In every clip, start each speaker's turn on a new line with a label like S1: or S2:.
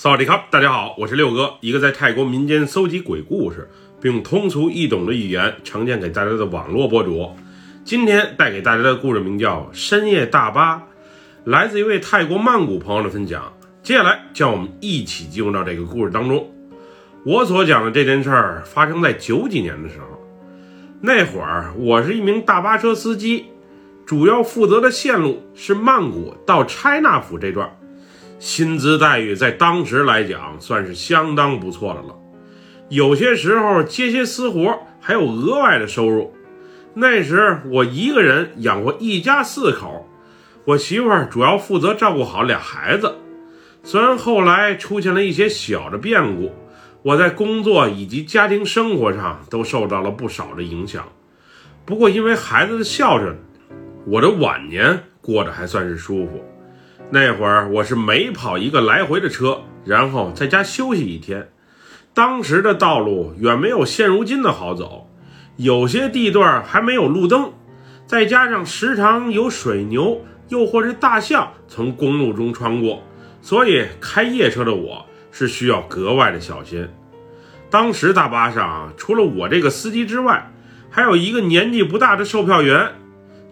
S1: 萨瓦迪卡，大家好，我是六哥，一个在泰国民间搜集鬼故事，并用通俗易懂的语言呈现给大家的网络博主。今天带给大家的故事名叫《深夜大巴》，来自一位泰国曼谷朋友的分享。接下来，将我们一起进入到这个故事当中。我所讲的这件事儿发生在九几年的时候，那会儿我是一名大巴车司机，主要负责的线路是曼谷到拆纳府这段。薪资待遇在当时来讲算是相当不错的了，有些时候接些私活还有额外的收入。那时我一个人养活一家四口，我媳妇儿主要负责照顾好俩孩子。虽然后来出现了一些小的变故，我在工作以及家庭生活上都受到了不少的影响。不过因为孩子的孝顺，我的晚年过得还算是舒服。那会儿我是每跑一个来回的车，然后在家休息一天。当时的道路远没有现如今的好走，有些地段还没有路灯，再加上时常有水牛又或是大象从公路中穿过，所以开夜车的我是需要格外的小心。当时大巴上除了我这个司机之外，还有一个年纪不大的售票员。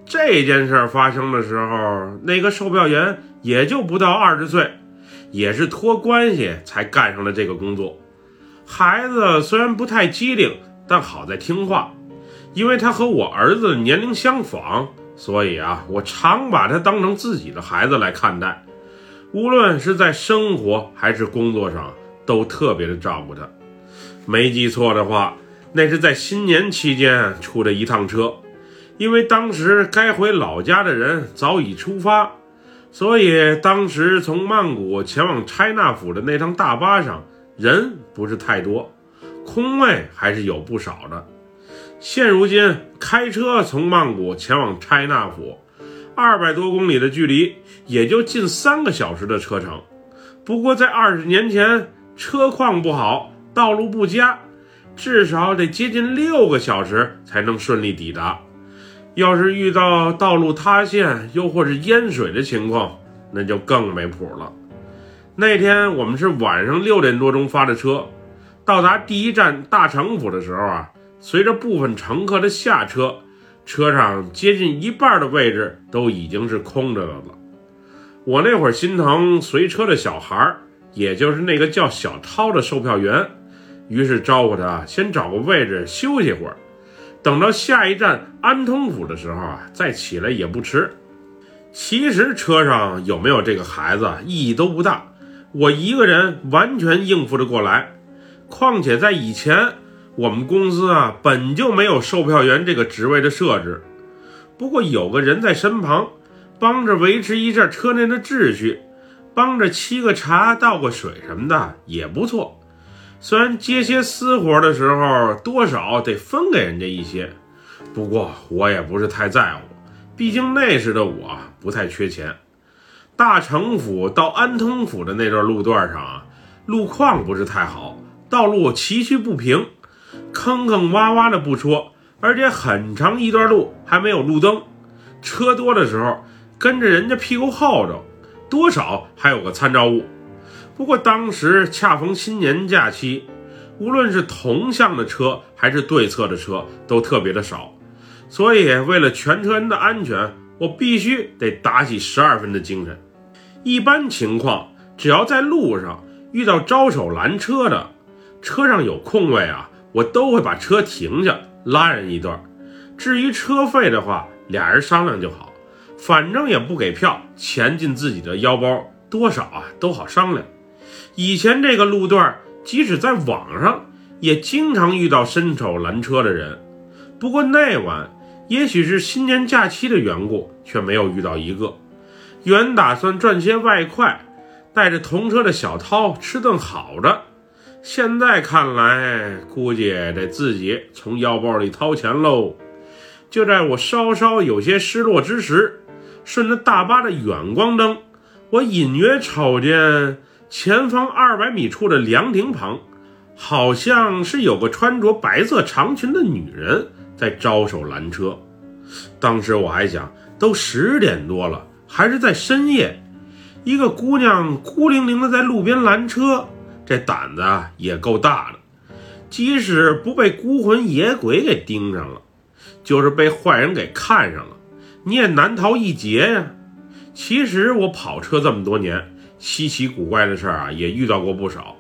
S1: 这件事发生的时候，那个售票员也就不到二十岁，也是托关系才干上了这个工作。孩子虽然不太机灵，但好在听话。因为他和我儿子年龄相仿，所以啊，我常把他当成自己的孩子来看待。无论是在生活还是工作上，都特别的照顾他。没记错的话，那是在新年期间出的一趟车。因为当时该回老家的人早已出发，所以当时从曼谷前往拆纳府的那趟大巴上人不是太多，空位还是有不少的。现如今开车从曼谷前往拆纳府，二百多公里的距离，也就近三个小时的车程。不过在二十年前，车况不好，道路不佳，至少得接近六个小时才能顺利抵达。要是遇到道路塌陷，又或是淹水的情况，那就更没谱了。那天我们是晚上六点多钟发的车，到达第一站大城府的时候啊，随着部分乘客的下车，车上接近一半的位置都已经是空着的了。我那会儿心疼随车的小孩，也就是那个叫小涛的售票员，于是招呼他先找个位置休息会儿。等到下一站安通府的时候啊，再起来也不迟。其实车上有没有这个孩子意义都不大，我一个人完全应付得过来。况且在以前，我们公司啊本就没有售票员这个职位的设置。不过有个人在身旁，帮着维持一下车内的秩序，帮着沏个茶、倒个水什么的也不错。虽然接些私活的时候多少得分给人家一些，不过我也不是太在乎，毕竟那时的我不太缺钱。大城府到安通府的那段路段上啊，路况不是太好，道路崎岖不平，坑坑洼洼的不说，而且很长一段路还没有路灯，车多的时候跟着人家屁股后头，多少还有个参照物。不过当时恰逢新年假期，无论是同向的车还是对侧的车都特别的少，所以为了全车人的安全，我必须得打起十二分的精神。一般情况，只要在路上遇到招手拦车的，车上有空位啊，我都会把车停下拉人一段。至于车费的话，俩人商量就好，反正也不给票，钱进自己的腰包，多少啊都好商量。以前这个路段，即使在网上，也经常遇到伸手拦车的人。不过那晚，也许是新年假期的缘故，却没有遇到一个。原打算赚些外快，带着同车的小涛吃顿好的，现在看来，估计得自己从腰包里掏钱喽。就在我稍稍有些失落之时，顺着大巴的远光灯，我隐约瞅见。前方二百米处的凉亭旁，好像是有个穿着白色长裙的女人在招手拦车。当时我还想，都十点多了，还是在深夜，一个姑娘孤零零的在路边拦车，这胆子也够大的。即使不被孤魂野鬼给盯上了，就是被坏人给看上了，你也难逃一劫呀。其实我跑车这么多年，稀奇古怪的事儿啊也遇到过不少。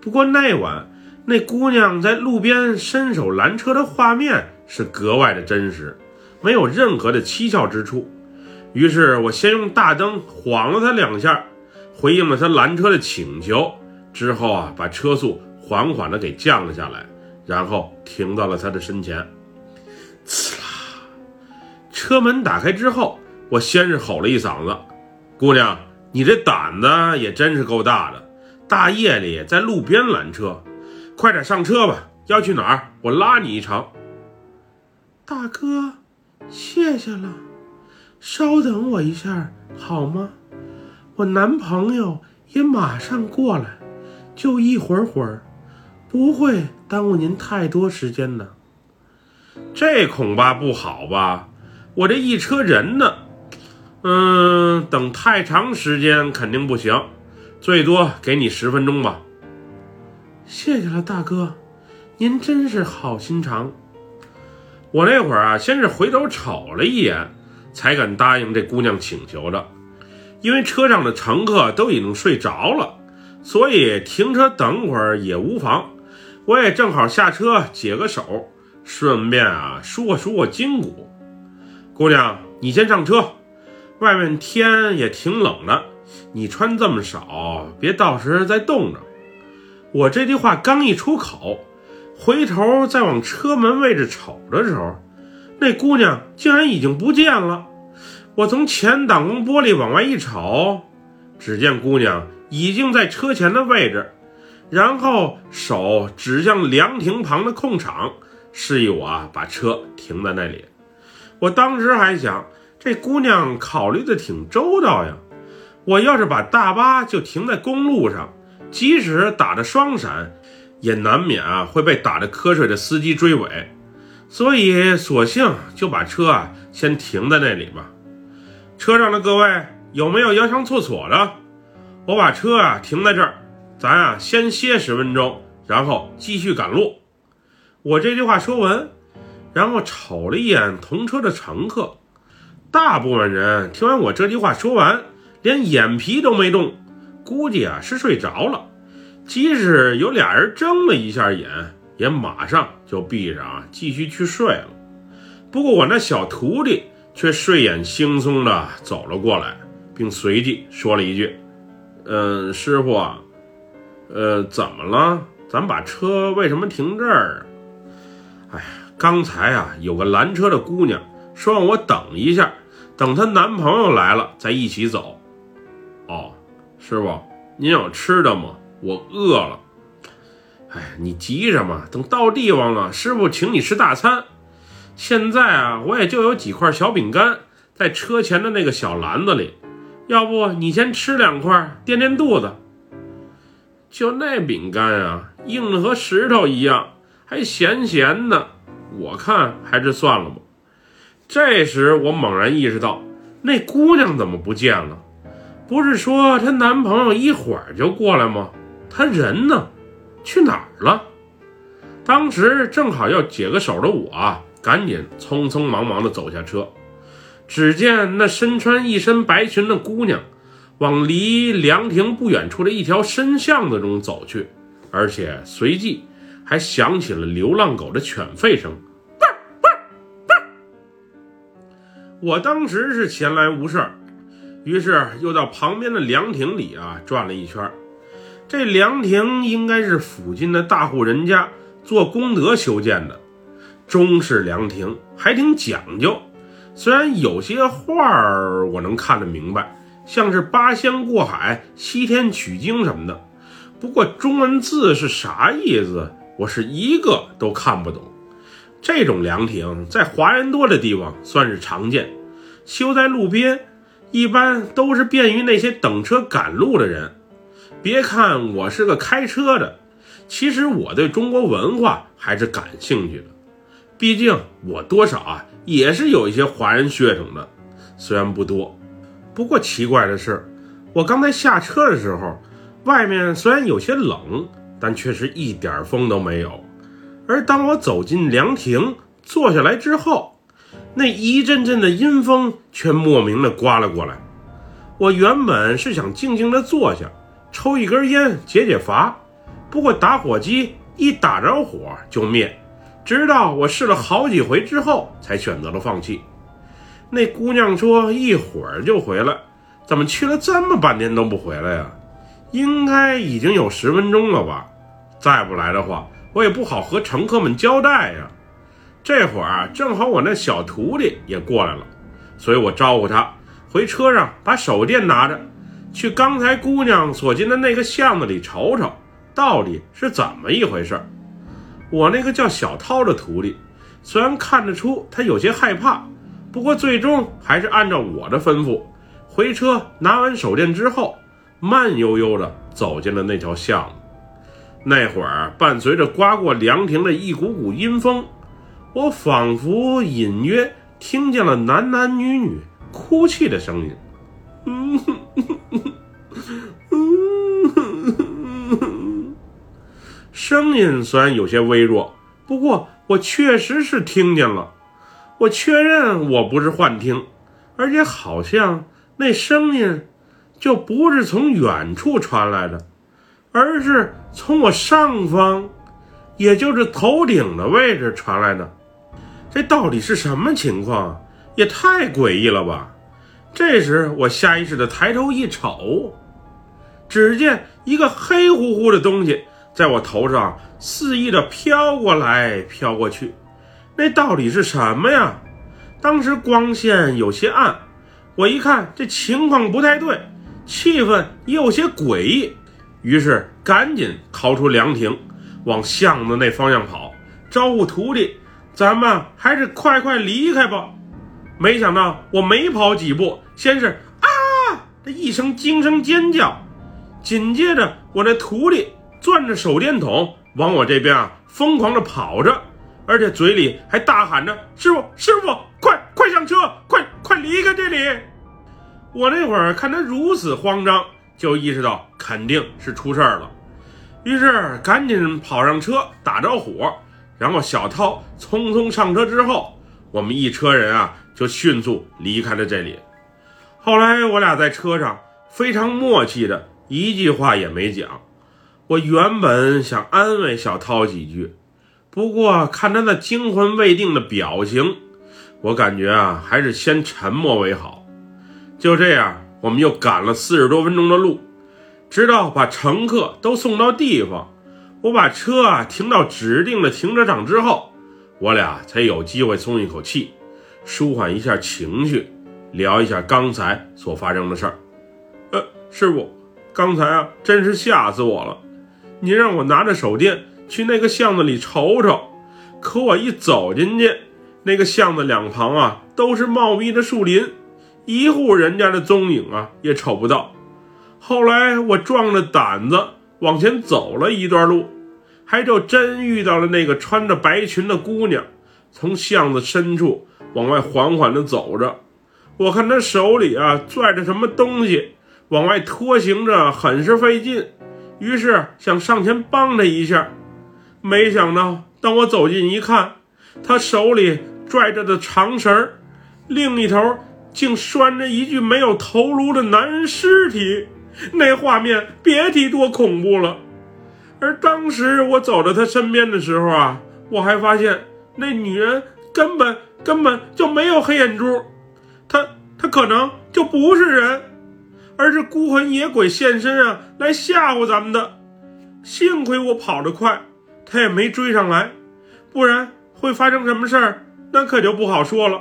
S1: 不过那晚那姑娘在路边伸手拦车的画面是格外的真实，没有任何的蹊跷之处。于是我先用大灯晃了她两下，回应了她拦车的请求，之后啊把车速。缓缓的给降了下来，然后停到了他的身前。呲啦，车门打开之后，我先是吼了一嗓子：“姑娘，你这胆子也真是够大的，大夜里在路边拦车，快点上车吧！要去哪儿？我拉你一程。”
S2: 大哥，谢谢了，稍等我一下好吗？我男朋友也马上过来，就一会儿会儿。不会耽误您太多时间的，
S1: 这恐怕不好吧？我这一车人呢，嗯，等太长时间肯定不行，最多给你十分钟吧。
S2: 谢谢了，大哥，您真是好心肠。
S1: 我那会儿啊，先是回头瞅了一眼，才敢答应这姑娘请求的，因为车上的乘客都已经睡着了，所以停车等会儿也无妨。我也正好下车解个手，顺便啊舒活舒活筋骨。姑娘，你先上车，外面天也挺冷的，你穿这么少，别到时再冻着。我这句话刚一出口，回头再往车门位置瞅的时候，那姑娘竟然已经不见了。我从前挡风玻璃往外一瞅，只见姑娘已经在车前的位置。然后手指向凉亭旁的空场，示意我把车停在那里。我当时还想，这姑娘考虑的挺周到呀。我要是把大巴就停在公路上，即使打着双闪，也难免啊会被打着瞌睡的司机追尾。所以索性就把车啊先停在那里吧。车上的各位有没有要上厕所的？我把车啊停在这儿。咱啊，先歇十分钟，然后继续赶路。我这句话说完，然后瞅了一眼同车的乘客，大部分人听完我这句话说完，连眼皮都没动，估计啊是睡着了。即使有俩人睁了一下眼，也马上就闭上啊，继续去睡了。不过我那小徒弟却睡眼惺忪的走了过来，并随即说了一句：“嗯，师傅。”呃，怎么了？咱把车为什么停这儿？哎，刚才啊，有个拦车的姑娘说让我等一下，等她男朋友来了再一起走。哦，师傅，您有吃的吗？我饿了。哎，你急什么？等到地方了，师傅请你吃大餐。现在啊，我也就有几块小饼干在车前的那个小篮子里，要不你先吃两块垫垫肚子。就那饼干啊，硬的和石头一样，还咸咸的。我看还是算了吧。这时我猛然意识到，那姑娘怎么不见了？不是说她男朋友一会儿就过来吗？她人呢？去哪儿了？当时正好要解个手的我，赶紧匆匆忙忙地走下车。只见那身穿一身白裙的姑娘。往离凉亭不远处的一条深巷子中走去，而且随即还响起了流浪狗的犬吠声。我当时是闲来无事，于是又到旁边的凉亭里啊转了一圈。这凉亭应该是附近的大户人家做功德修建的，中式凉亭还挺讲究。虽然有些画儿我能看得明白。像是八仙过海、西天取经什么的，不过中文字是啥意思，我是一个都看不懂。这种凉亭在华人多的地方算是常见，修在路边，一般都是便于那些等车赶路的人。别看我是个开车的，其实我对中国文化还是感兴趣的，毕竟我多少啊也是有一些华人血统的，虽然不多。不过奇怪的是，我刚才下车的时候，外面虽然有些冷，但却是一点风都没有。而当我走进凉亭，坐下来之后，那一阵阵的阴风却莫名的刮了过来。我原本是想静静的坐下，抽一根烟解解乏，不过打火机一打着火就灭，直到我试了好几回之后，才选择了放弃。那姑娘说一会儿就回来，怎么去了这么半天都不回来呀？应该已经有十分钟了吧？再不来的话，我也不好和乘客们交代呀。这会儿啊，正好我那小徒弟也过来了，所以我招呼他回车上，把手电拿着，去刚才姑娘所进的那个巷子里瞅瞅，到底是怎么一回事。我那个叫小涛的徒弟，虽然看得出他有些害怕。不过最终还是按照我的吩咐，回车拿完手电之后，慢悠悠地走进了那条巷子。那会儿伴随着刮过凉亭的一股股阴风，我仿佛隐约听见了男男女女哭泣的声音。嗯，声音虽然有些微弱，不过我确实是听见了。我确认我不是幻听，而且好像那声音就不是从远处传来的，而是从我上方，也就是头顶的位置传来的。这到底是什么情况？也太诡异了吧！这时我下意识的抬头一瞅，只见一个黑乎乎的东西在我头上肆意的飘过来飘过去。那到底是什么呀？当时光线有些暗，我一看这情况不太对，气氛也有些诡异，于是赶紧逃出凉亭，往巷子那方向跑，招呼徒弟：“咱们还是快快离开吧。”没想到我没跑几步，先是啊的一声惊声尖叫，紧接着我那徒弟攥着手电筒往我这边啊疯狂的跑着。而且嘴里还大喊着：“师傅，师傅，快快上车，快快离开这里！”我那会儿看他如此慌张，就意识到肯定是出事儿了，于是赶紧跑上车打着火，然后小涛匆匆上车之后，我们一车人啊就迅速离开了这里。后来我俩在车上非常默契的一句话也没讲，我原本想安慰小涛几句。不过看他那惊魂未定的表情，我感觉啊，还是先沉默为好。就这样，我们又赶了四十多分钟的路，直到把乘客都送到地方，我把车啊停到指定的停车场之后，我俩才有机会松一口气，舒缓一下情绪，聊一下刚才所发生的事儿。呃，师傅，刚才啊，真是吓死我了！您让我拿着手电。去那个巷子里瞅瞅，可我一走进去，那个巷子两旁啊都是茂密的树林，一户人家的踪影啊也瞅不到。后来我壮着胆子往前走了一段路，还就真遇到了那个穿着白裙的姑娘，从巷子深处往外缓缓地走着。我看她手里啊拽着什么东西，往外拖行着，很是费劲，于是想上前帮她一下。没想到，当我走近一看，她手里拽着的长绳另一头竟拴着一具没有头颅的男尸体，那画面别提多恐怖了。而当时我走到他身边的时候啊，我还发现那女人根本根本就没有黑眼珠，她她可能就不是人，而是孤魂野鬼现身啊，来吓唬咱们的。幸亏我跑得快。他也没追上来，不然会发生什么事儿，那可就不好说了。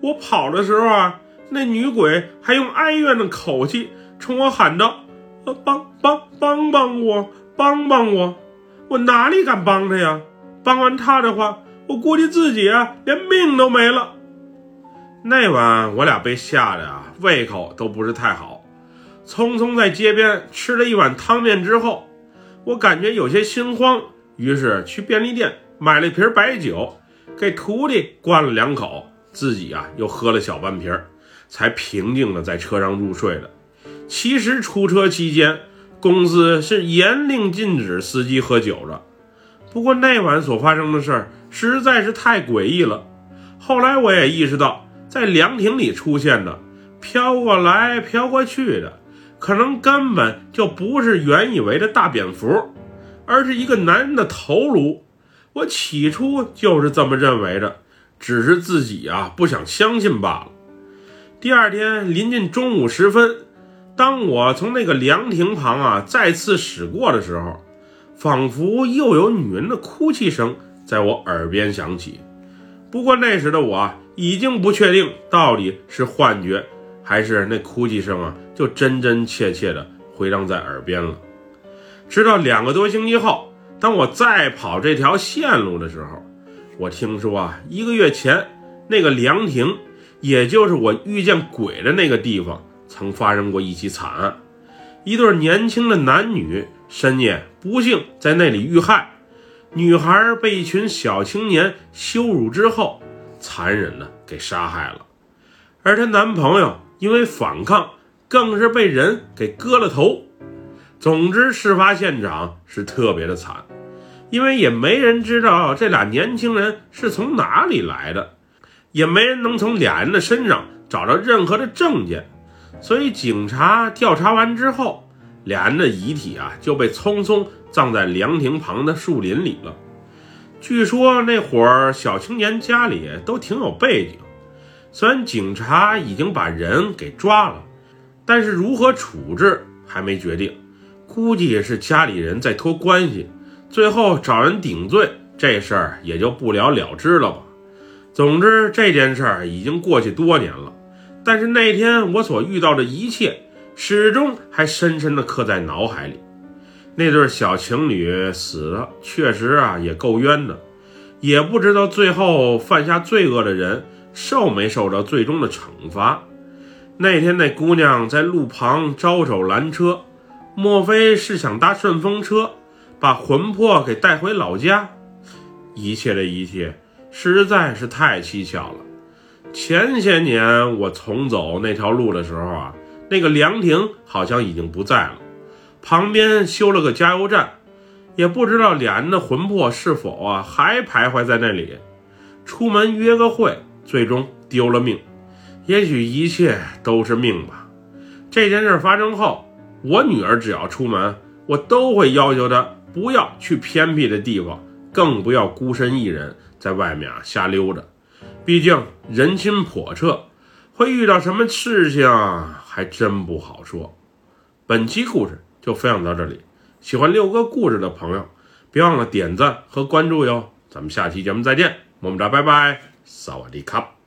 S1: 我跑的时候啊，那女鬼还用哀怨的口气冲我喊道：“帮帮帮帮我，帮帮我！”我哪里敢帮她呀？帮完她的话，我估计自己啊连命都没了。那晚我俩被吓得啊，胃口都不是太好，匆匆在街边吃了一碗汤面之后，我感觉有些心慌。于是去便利店买了一瓶白酒，给徒弟灌了两口，自己啊又喝了小半瓶儿，才平静的在车上入睡的。其实出车期间，公司是严令禁止司机喝酒的。不过那晚所发生的事儿实在是太诡异了。后来我也意识到，在凉亭里出现的飘过来飘过去的，可能根本就不是原以为的大蝙蝠，而是一个男人的头颅。我起初就是这么认为的，只是自己啊不想相信罢了。第二天临近中午时分，当我从那个凉亭旁啊再次驶过的时候，仿佛又有女人的哭泣声在我耳边响起。不过那时的我已经不确定到底是幻觉，还是那哭泣声啊就真真切切的回荡在耳边了。直到两个多星期后，当我再跑这条线路的时候，我听说啊，一个月前那个凉亭。也就是我遇见鬼的那个地方，曾发生过一起惨案，一对年轻的男女深夜不幸在那里遇害，女孩被一群小青年羞辱之后，残忍的给杀害了，而她男朋友因为反抗，更是被人给割了头。总之，事发现场是特别的惨，因为也没人知道这俩年轻人是从哪里来的。也没人能从俩人的身上找到任何的证件，所以警察调查完之后，俩人的遗体啊就被匆匆葬在凉亭旁的树林里了。据说那伙儿小青年家里都挺有背景，虽然警察已经把人给抓了，但是如何处置还没决定，估计是家里人在托关系，最后找人顶罪，这事儿也就不了了之了吧。总之，这件事儿已经过去多年了，但是那天我所遇到的一切，始终还深深的刻在脑海里。那对小情侣死了，确实啊也够冤的，也不知道最后犯下罪恶的人受没受到最终的惩罚。那天那姑娘在路旁招手拦车，莫非是想搭顺风车，把魂魄给带回老家？一切的一切。实在是太蹊跷了。前些年我重走那条路的时候啊，那个凉亭好像已经不在了，旁边修了个加油站，也不知道俩人的魂魄是否啊还徘徊在那里。出门约个会，最终丢了命。也许一切都是命吧。这件事发生后，我女儿只要出门，我都会要求她不要去偏僻的地方，更不要孤身一人。在外面啊瞎溜达，毕竟人心叵测，会遇到什么事情还真不好说。本期故事就分享到这里，喜欢六哥故事的朋友，别忘了点赞和关注哟。咱们下期节目再见，么么哒，拜拜，萨瓦迪卡。